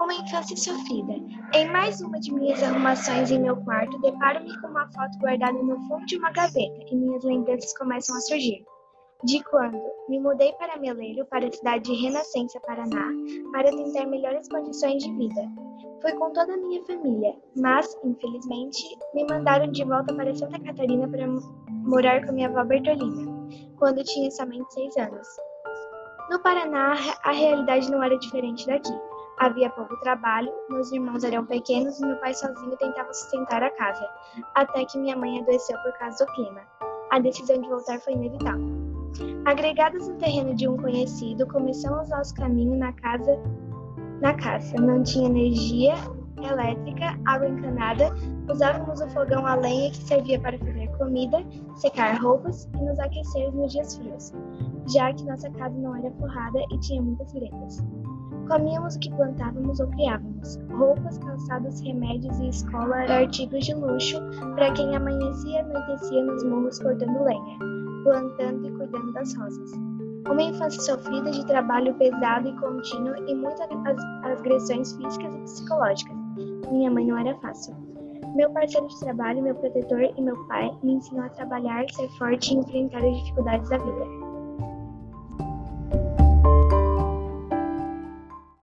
Uma infância sofrida. Em mais uma de minhas arrumações em meu quarto, deparo-me com uma foto guardada no fundo de uma gaveta e minhas lembranças começam a surgir. De quando me mudei para Meleiro, para a cidade de Renascença, Paraná, para tentar melhores condições de vida. Fui com toda a minha família, mas, infelizmente, me mandaram de volta para Santa Catarina para morar com minha avó Bertolina, quando tinha somente seis anos. No Paraná, a realidade não era diferente daqui. Havia pouco trabalho, meus irmãos eram pequenos e meu pai sozinho tentava sustentar a casa, até que minha mãe adoeceu por causa do clima. A decisão de voltar foi inevitável. Agregados no terreno de um conhecido, começamos nosso caminho na casa. Na casa não tinha energia elétrica, água encanada, usávamos o fogão a lenha que servia para fazer comida, secar roupas e nos aquecer nos dias frios, já que nossa casa não era forrada e tinha muitas gretas. Comíamos o que plantávamos ou criávamos. Roupas, calçados, remédios e escola eram artigos de luxo para quem amanhecia e anoitecia nos morros cortando lenha plantando e cuidando das rosas. Uma infância sofrida de trabalho pesado e contínuo e muitas agressões físicas e psicológicas. Minha mãe não era fácil. Meu parceiro de trabalho, meu protetor e meu pai me ensinou a trabalhar, ser forte e enfrentar as dificuldades da vida.